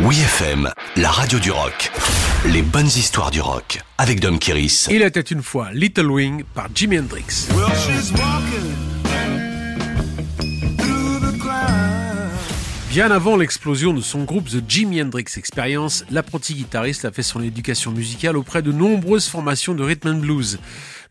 Oui FM, la radio du rock. Les bonnes histoires du rock avec Dom Kiris. Il était une fois Little Wing par Jimi Hendrix. Well, she's the. Bien avant l'explosion de son groupe The Jimi Hendrix Experience, l'apprenti guitariste a fait son éducation musicale auprès de nombreuses formations de rhythm and blues.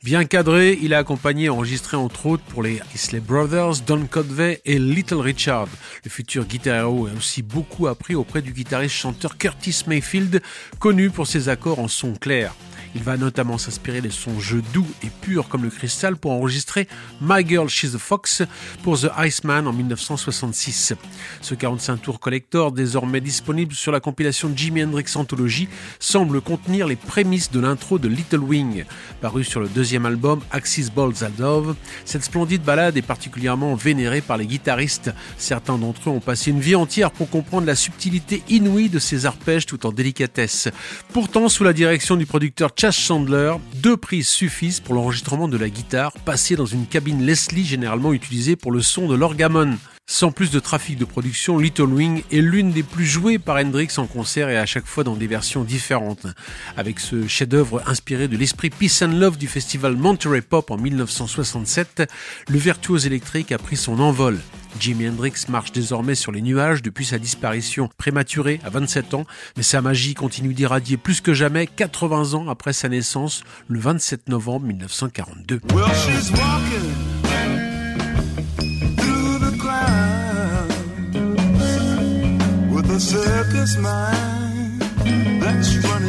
Bien cadré, il a accompagné et enregistré entre autres pour les Isley Brothers, Don Codvey et Little Richard. Le futur guitar a aussi beaucoup appris auprès du guitariste chanteur Curtis Mayfield, connu pour ses accords en son clair. Il va notamment s'inspirer des sons jeux doux et purs comme le cristal pour enregistrer My Girl She's a Fox pour The Iceman en 1966. Ce 45 tours collector, désormais disponible sur la compilation Jimi Hendrix Anthology, semble contenir les prémices de l'intro de Little Wing. Paru sur le deuxième album Axis Balls Dove, cette splendide balade est particulièrement vénérée par les guitaristes. Certains d'entre eux ont passé une vie entière pour comprendre la subtilité inouïe de ces arpèges tout en délicatesse. Pourtant, sous la direction du producteur Chas Chandler, deux prises suffisent pour l'enregistrement de la guitare, passée dans une cabine Leslie généralement utilisée pour le son de l'orgamon. Sans plus de trafic de production, Little Wing est l'une des plus jouées par Hendrix en concert et à chaque fois dans des versions différentes. Avec ce chef-d'œuvre inspiré de l'esprit Peace and Love du festival Monterey Pop en 1967, le virtuose électrique a pris son envol. Jimi Hendrix marche désormais sur les nuages depuis sa disparition prématurée à 27 ans, mais sa magie continue d'irradier plus que jamais 80 ans après sa naissance, le 27 novembre 1942. Well, circus mind that's running